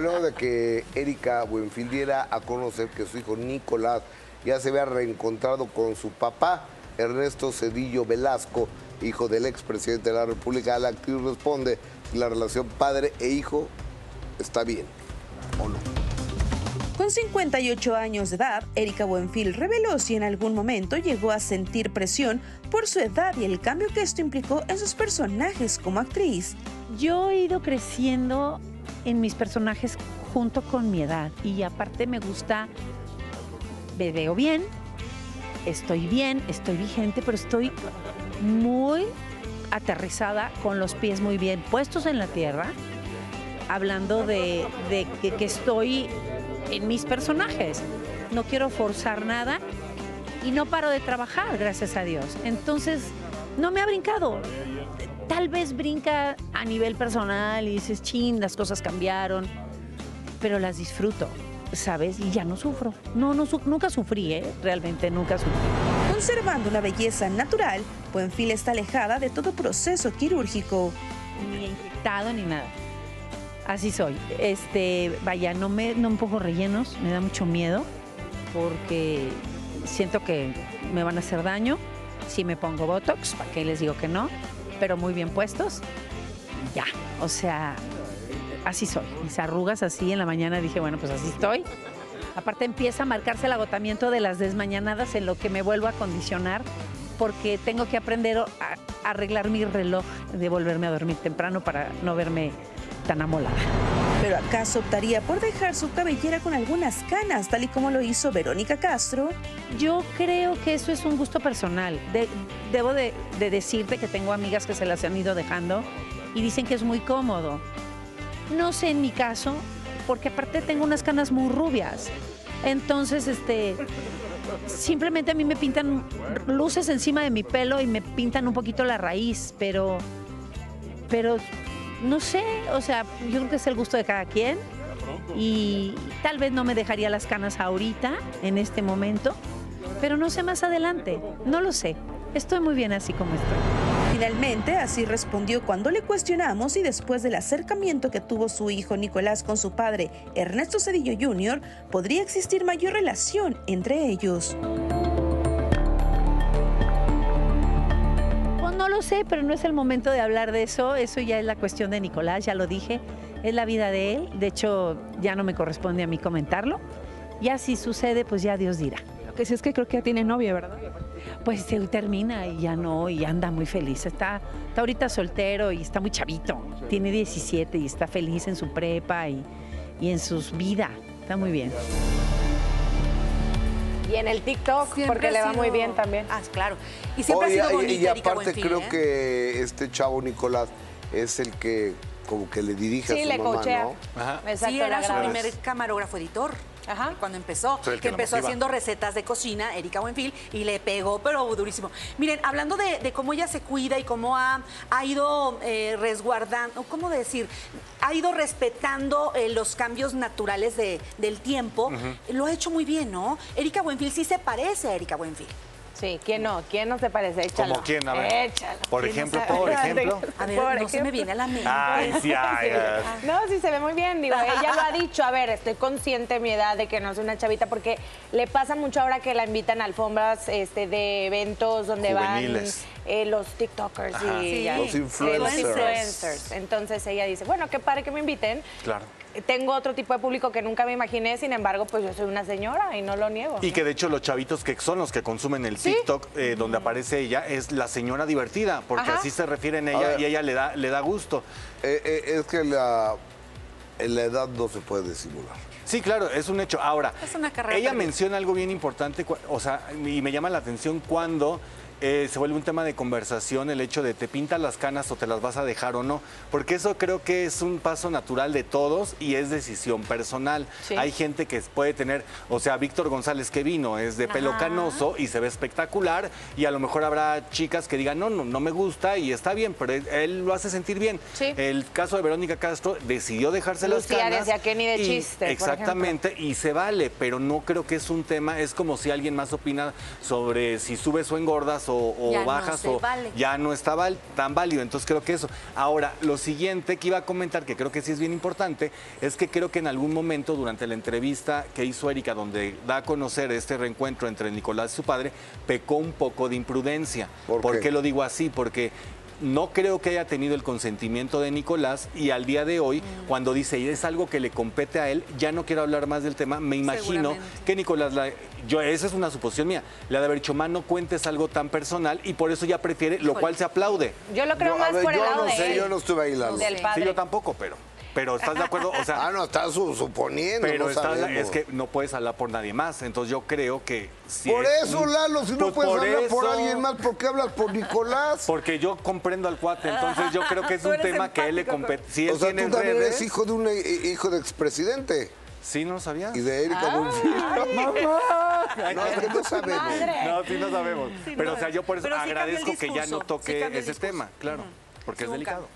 luego de que Erika Buenfil diera a conocer que su hijo Nicolás ya se había reencontrado con su papá, Ernesto Cedillo Velasco, hijo del expresidente de la República, la actriz responde si la relación padre e hijo está bien o no. Con 58 años de edad, Erika Buenfil reveló si en algún momento llegó a sentir presión por su edad y el cambio que esto implicó en sus personajes como actriz. Yo he ido creciendo en mis personajes junto con mi edad y aparte me gusta, me veo bien, estoy bien, estoy vigente, pero estoy muy aterrizada con los pies muy bien puestos en la tierra, hablando de, que estoy en mis personajes. No quiero forzar nada y no paro de trabajar, gracias a Dios. Entonces, no me ha brincado. Tal vez brinca a nivel personal y dices, chin, las cosas cambiaron, pero las disfruto, ¿sabes? Y ya no sufro. No, no su- nunca sufrí, ¿eh? Realmente nunca sufrí. Conservando una belleza natural, Buenfil está alejada de todo proceso quirúrgico. Ni inyectado ni nada. Así soy. Este, vaya, no me, no me pongo rellenos, me da mucho miedo porque siento que me van a hacer daño. Si me pongo Botox, ¿para qué les digo que no? Pero muy bien puestos. Ya, o sea, así soy. Mis arrugas así en la mañana dije, bueno, pues así estoy. Aparte empieza a marcarse el agotamiento de las desmañanadas en lo que me vuelvo a condicionar porque tengo que aprender a arreglar mi reloj de volverme a dormir temprano para no verme tan amolada. ¿Pero acaso optaría por dejar su cabellera con algunas canas, tal y como lo hizo Verónica Castro? Yo creo que eso es un gusto personal. De- debo de, de decirte que tengo amigas que se las han ido dejando y dicen que es muy cómodo. No sé en mi caso, porque aparte tengo unas canas muy rubias. Entonces, este, simplemente a mí me pintan luces encima de mi pelo y me pintan un poquito la raíz, pero, pero no sé, o sea, yo creo que es el gusto de cada quien y tal vez no me dejaría las canas ahorita, en este momento, pero no sé más adelante, no lo sé. Estoy muy bien así como estoy. Finalmente, así respondió cuando le cuestionamos si después del acercamiento que tuvo su hijo Nicolás con su padre, Ernesto Cedillo Jr., podría existir mayor relación entre ellos. Sé, pero no es el momento de hablar de eso. Eso ya es la cuestión de Nicolás, ya lo dije. Es la vida de él. De hecho, ya no me corresponde a mí comentarlo. Ya si sucede, pues ya Dios dirá. Lo que sí es que creo que ya tiene novia, ¿verdad? Pues él termina y ya no, y anda muy feliz. Está, está ahorita soltero y está muy chavito. Tiene 17 y está feliz en su prepa y, y en sus vida. Está muy bien. Y en el TikTok, Siempre porque le va sido- muy bien también. Ah, claro. Y siempre Oye, ha sido y- bonita y aparte creo ¿eh? que este chavo Nicolás es el que como que le dirige Sí, a su le mamá. ¿no? Ajá. Exacto, sí, la era su primer camarógrafo editor. Ajá. Cuando empezó, que, empezó haciendo recetas de cocina, Erika Buenfil, y le pegó, pero durísimo. Miren, hablando de, de cómo ella se cuida y cómo ha, ha ido eh, resguardando, ¿cómo decir? Ha ido respetando eh, los cambios naturales de- del tiempo. Lo ha hecho muy bien, ¿no? Erika Buenfil sí se parece a Erika Buenfil. Sí, ¿quién no? ¿Quién no se parece? Échalo. ¿Como quién? A ver. Échalo. Por ¿Quién no ejemplo, sabe? por ejemplo. A ver, Por no se me viene a la mente. Ay, sí, ay, ay. No, sí se ve muy bien. Digo, ella lo ha dicho. A ver, estoy consciente de mi edad de que no soy una chavita porque le pasa mucho ahora que la invitan a alfombras este, de eventos donde Juveniles. van eh, los TikTokers Ajá. y Sí. ya, Los los influencers. influencers. Entonces ella dice, bueno, qué padre que me inviten. Claro. Tengo otro tipo de público que nunca me imaginé, sin embargo, pues yo soy una señora y no lo niego. Y que de hecho los chavitos que son los que consumen el TikTok eh, donde aparece ella es la señora divertida, porque Ajá. así se refieren a A ella ver. y ella le da, le da gusto. Eh, eh, es que la, en la edad no se puede disimular. Sí, claro, es un hecho. Ahora, Es una carrera ella perdida. menciona algo bien importante, o sea, y me llama la atención cuando eh, se vuelve un tema de conversación el hecho de te pintas las canas o te las vas a dejar o no, porque eso creo que es un paso natural de todos y es decisión personal. Sí. Hay gente que puede tener, o sea, Víctor González que vino es de pelo Ajá. canoso y se ve espectacular y a lo mejor habrá chicas que digan, no, no, no me gusta y está bien, pero él, él lo hace sentir bien. Sí. El caso de Verónica Castro decidió dejarse las canas. decía que ni de y- chiste, por Exactamente, y se vale, pero no creo que es un tema, es como si alguien más opina sobre si subes o engordas o, o Ya no bajas o vale. ya no está val- tan válido. Entonces creo que eso. Ahora, lo siguiente que iba a comentar, que creo que sí es bien importante, es que creo que en algún momento durante la entrevista que hizo Erika, donde da a conocer este reencuentro entre Nicolás y su padre, pecó un poco de imprudencia. ¿Por qué? lo digo así? Porque no creo que haya tenido el consentimiento de Nicolás y al día de hoy, Mm. cuando dice y es algo que le compete a él, ya no quiero hablar más del tema. Me imagino que Nicolás, la- yo esa es una suposición mía, le ha de haber dicho, "Ma, no cuentes algo tan personal y por eso ya prefiere, lo cual se aplaude. Yo lo creo Yo, más ver, por el yo lado no de sé, él, yo no estuve ahí, Lalo. del Sí, padre. Sí, yo tampoco, pero, pero ¿estás de acuerdo? O sea, Ah, no, estás su- suponiendo, pero no estás- es que no puedes hablar por nadie más. Entonces yo creo que si Por es- eso, Lalo, si no Pues puedes por hablar por alguien más, ¿por qué hablas por Nicolás? Porque yo comprendo al cuate, entonces yo creo que es un tema que él le compete. Si él o sea, tiene tú también redes, eres hijo de un eh, hijo de expresidente Sí, no lo sabías. y de Erika Buenfil. No, es que no sabemos. No, sí no sabemos. pero o sea, yo por eso Pero sí agradezco que ya no sí toque el ese tema, claro, porque es Sí, delicado. cambio.